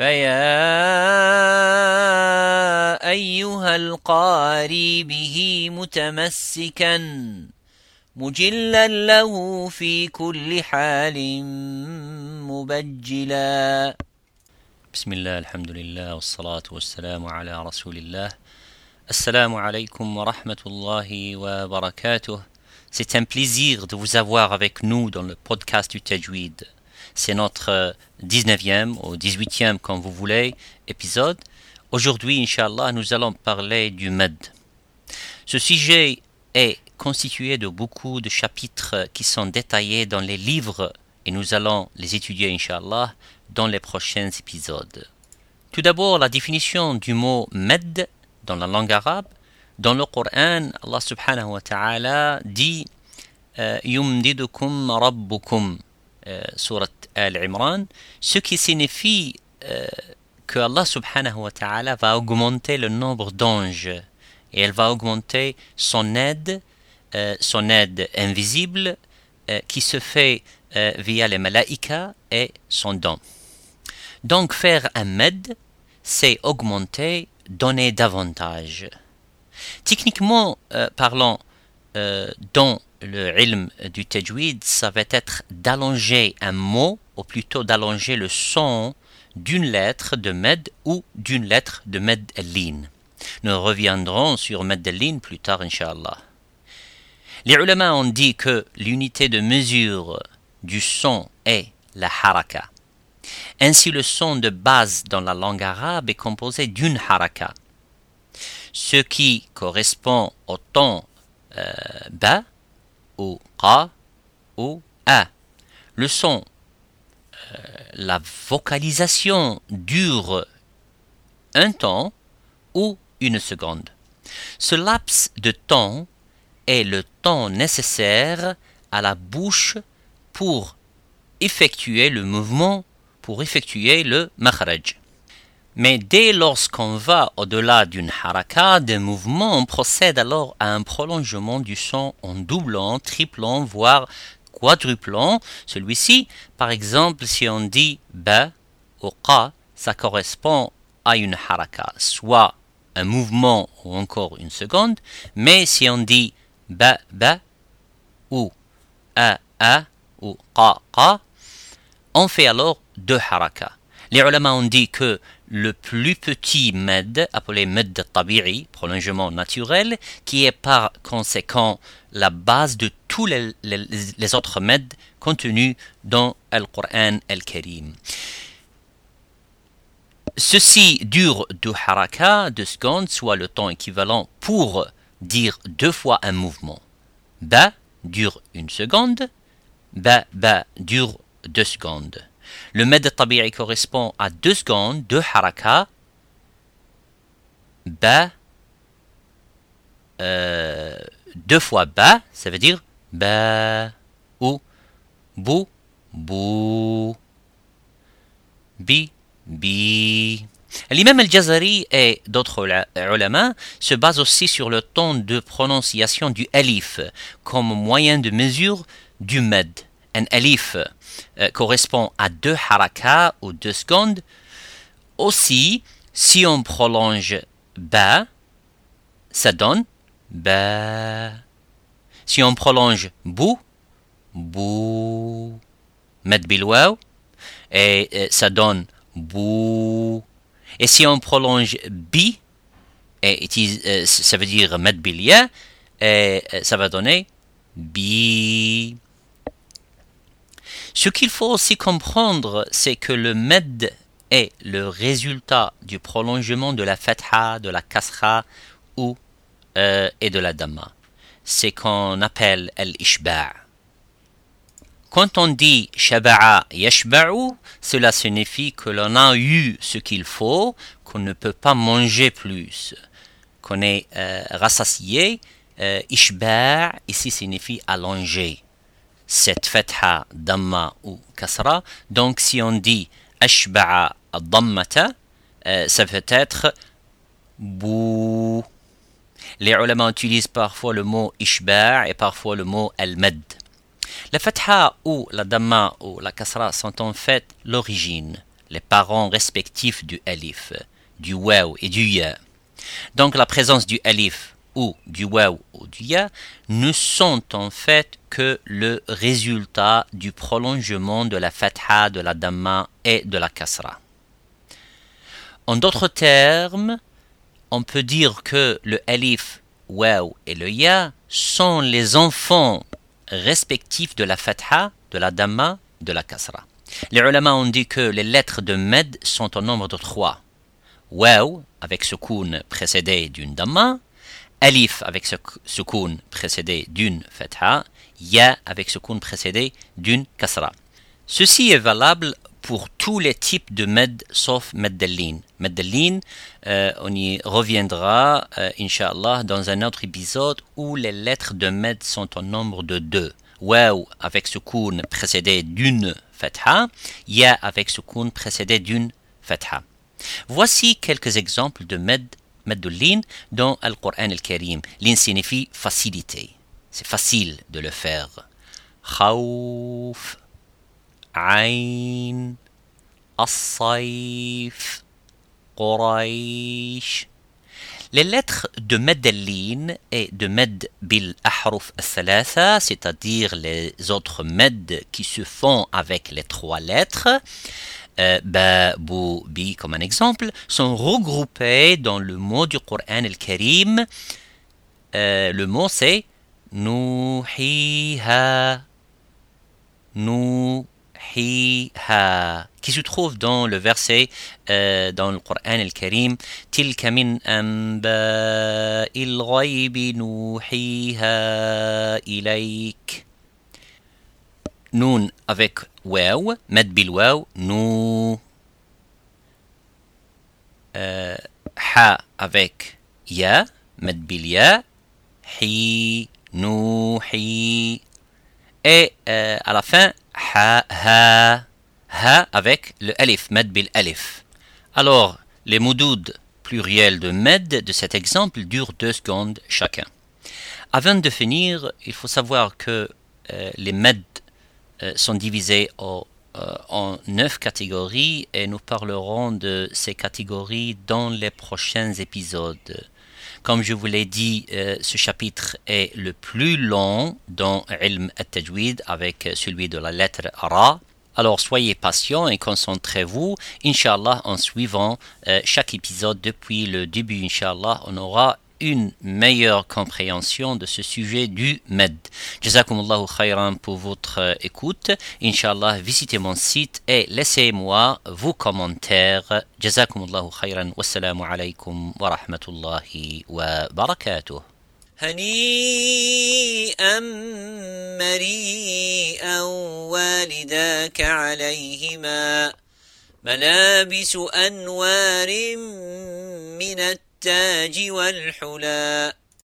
فيا أيها القاري به متمسكا مجلا له في كل حال مبجلا بسم الله الحمد لله والصلاة والسلام على رسول الله السلام عليكم ورحمة الله وبركاته C'est un plaisir de vous avoir avec nous dans le podcast du Tajwid. C'est notre 19e ou 18e, comme vous voulez, épisode. Aujourd'hui, Inch'Allah, nous allons parler du Med. Ce sujet est constitué de beaucoup de chapitres qui sont détaillés dans les livres et nous allons les étudier, Inch'Allah, dans les prochains épisodes. Tout d'abord, la définition du mot Med dans la langue arabe. Dans le Coran, Allah subhanahu wa ta'ala dit Yumdidukum rabbukum, surat Al-Imran, ce qui signifie que Allah subhanahu wa ta'ala va augmenter le nombre d'anges et elle va augmenter son aide, son aide invisible qui se fait via les malaïkas et son don. Donc faire un med, c'est augmenter, donner davantage. Techniquement parlant, dans le ilm du tajwid, ça être d'allonger un mot, ou plutôt d'allonger le son d'une lettre de med ou d'une lettre de med. Nous reviendrons sur med plus tard, inshallah. Les ulama ont dit que l'unité de mesure du son est la haraka. Ainsi, le son de base dans la langue arabe est composé d'une haraka, ce qui correspond au ton euh, ba ou qa ou a. Le son, euh, la vocalisation dure un temps ou une seconde. Ce laps de temps est le temps nécessaire à la bouche pour effectuer le mouvement, pour effectuer le makhraj. Mais dès lorsqu'on va au-delà d'une haraka, d'un mouvement, on procède alors à un prolongement du son en doublant, triplant, voire quadruplant. Celui-ci, par exemple, si on dit ba ou qa, ça correspond à une haraka, soit un mouvement ou encore une seconde, mais si on dit ba ba ou a a ou qa qa, on fait alors deux harakas. Les ulama ont dit que le plus petit med, appelé med tabi'i, prolongement naturel, qui est par conséquent la base de tous les, autres med contenus dans le Coran al-Karim. Ceci dure deux haraka, deux secondes, soit le temps équivalent pour dire deux fois un mouvement. Ba dure une seconde, ba ba dure deux secondes. Le med tabi'i correspond à deux secondes, deux haraka. Ba, euh, deux fois ba, ça veut dire ba ou bou, bou, bi, bi. L'imam al-Jazari et d'autres ulama se basent aussi sur le ton de prononciation du alif comme moyen de mesure du med. Un alif euh, correspond à deux harakas ou deux secondes. Aussi, si on prolonge ba, ça donne ba. Si on prolonge bou, bou, med bilwaw, et euh, ça donne bou. Et si on prolonge bi, euh, ça veut dire med bilia, et ça va donner bi. Ce qu'il faut aussi comprendre, c'est que le med est le résultat du prolongement de la fatha, de la kasra ou euh, et de la dhamma. C'est qu'on appelle al-ishba'. Quand on dit shaba'a yashba'u, cela signifie que l'on a eu ce qu'il faut, qu'on ne peut pas manger plus, qu'on est euh, rassasié. Euh, ishba' ici signifie allonger cette fatha, damma ou kasra. Donc si on dit ashba'a dammata, euh, ça peut être bou. Les ulama utilisent parfois le mot ishba' et parfois le mot al-mad. La fatha ou la damma ou la kasra sont en fait l'origine, les parents respectifs du alif, du waw et du ya. Donc la présence du alif ou du waw ou du ya ne sont en fait que le résultat du prolongement de la fatha, de la damma et de la kasra. En d'autres termes, on peut dire que le alif, waw et le ya sont les enfants respectifs de la fatha, de la damma, de la kasra. Les ulama ont dit que les lettres de med sont au nombre de trois. Waw avec sukoun précédé d'une damma, alif avec sukoun précédé d'une fatha, ya avec sukoun précédé d'une kasra. Ceci est valable pour tous les types de med sauf med delin. Med delin, euh, on y reviendra, euh, inshallah, dans un autre épisode où les lettres de med sont au nombre de deux. Waw avec sukoun précédé d'une fatha, ya avec sukoun précédé d'une fatha. Voici quelques exemples de med, meddulin dans le Coran al-Karim. Lin signifie facilité. C'est facile de le faire. Khawf, Ain, As-Saif, Quraysh. Les lettres de Meddellin et de Med bil ahruf al c'est-à-dire les autres Med qui se font avec les trois lettres, euh, ba, bou, bi comme un exemple, sont regroupés dans le mot du Coran al-Karim. Euh, le mot c'est Nuhiha. Nuhiha. Qui se trouve dans le verset euh, dans le Coran al-Karim Tilka min amba il nuhiha ilayk. Noun avec waw, med bil waw, nou. Euh, ha avec ya, med bil ya, hi, nou, hi. Et euh, à la fin, ha, ha, ha avec le alif, med bil alif. Alors, les moudouds pluriels de med de cet exemple durent deux secondes chacun. Avant de finir, il faut savoir que euh, les med sont divisés euh, en neuf catégories et nous parlerons de ces catégories dans les prochains épisodes. Comme je vous l'ai dit, euh, ce chapitre est le plus long dans Ilm al-Tajwid avec celui de la lettre Ra. Alors soyez patients et concentrez-vous. Inch'Allah, en suivant chaque épisode depuis le début, Inch'Allah, on aura une meilleure compréhension de ce sujet du MED. Jazakumullahu khayran pour votre euh, écoute. Inch'Allah, visitez mon site et laissez-moi vos commentaires. Jazakumullahu khayran. Wassalamu alaikum wa rahmatullahi wa barakatuh. هنيئا مريئا والداك عليهما ملابس أنوار من التاج والحلاء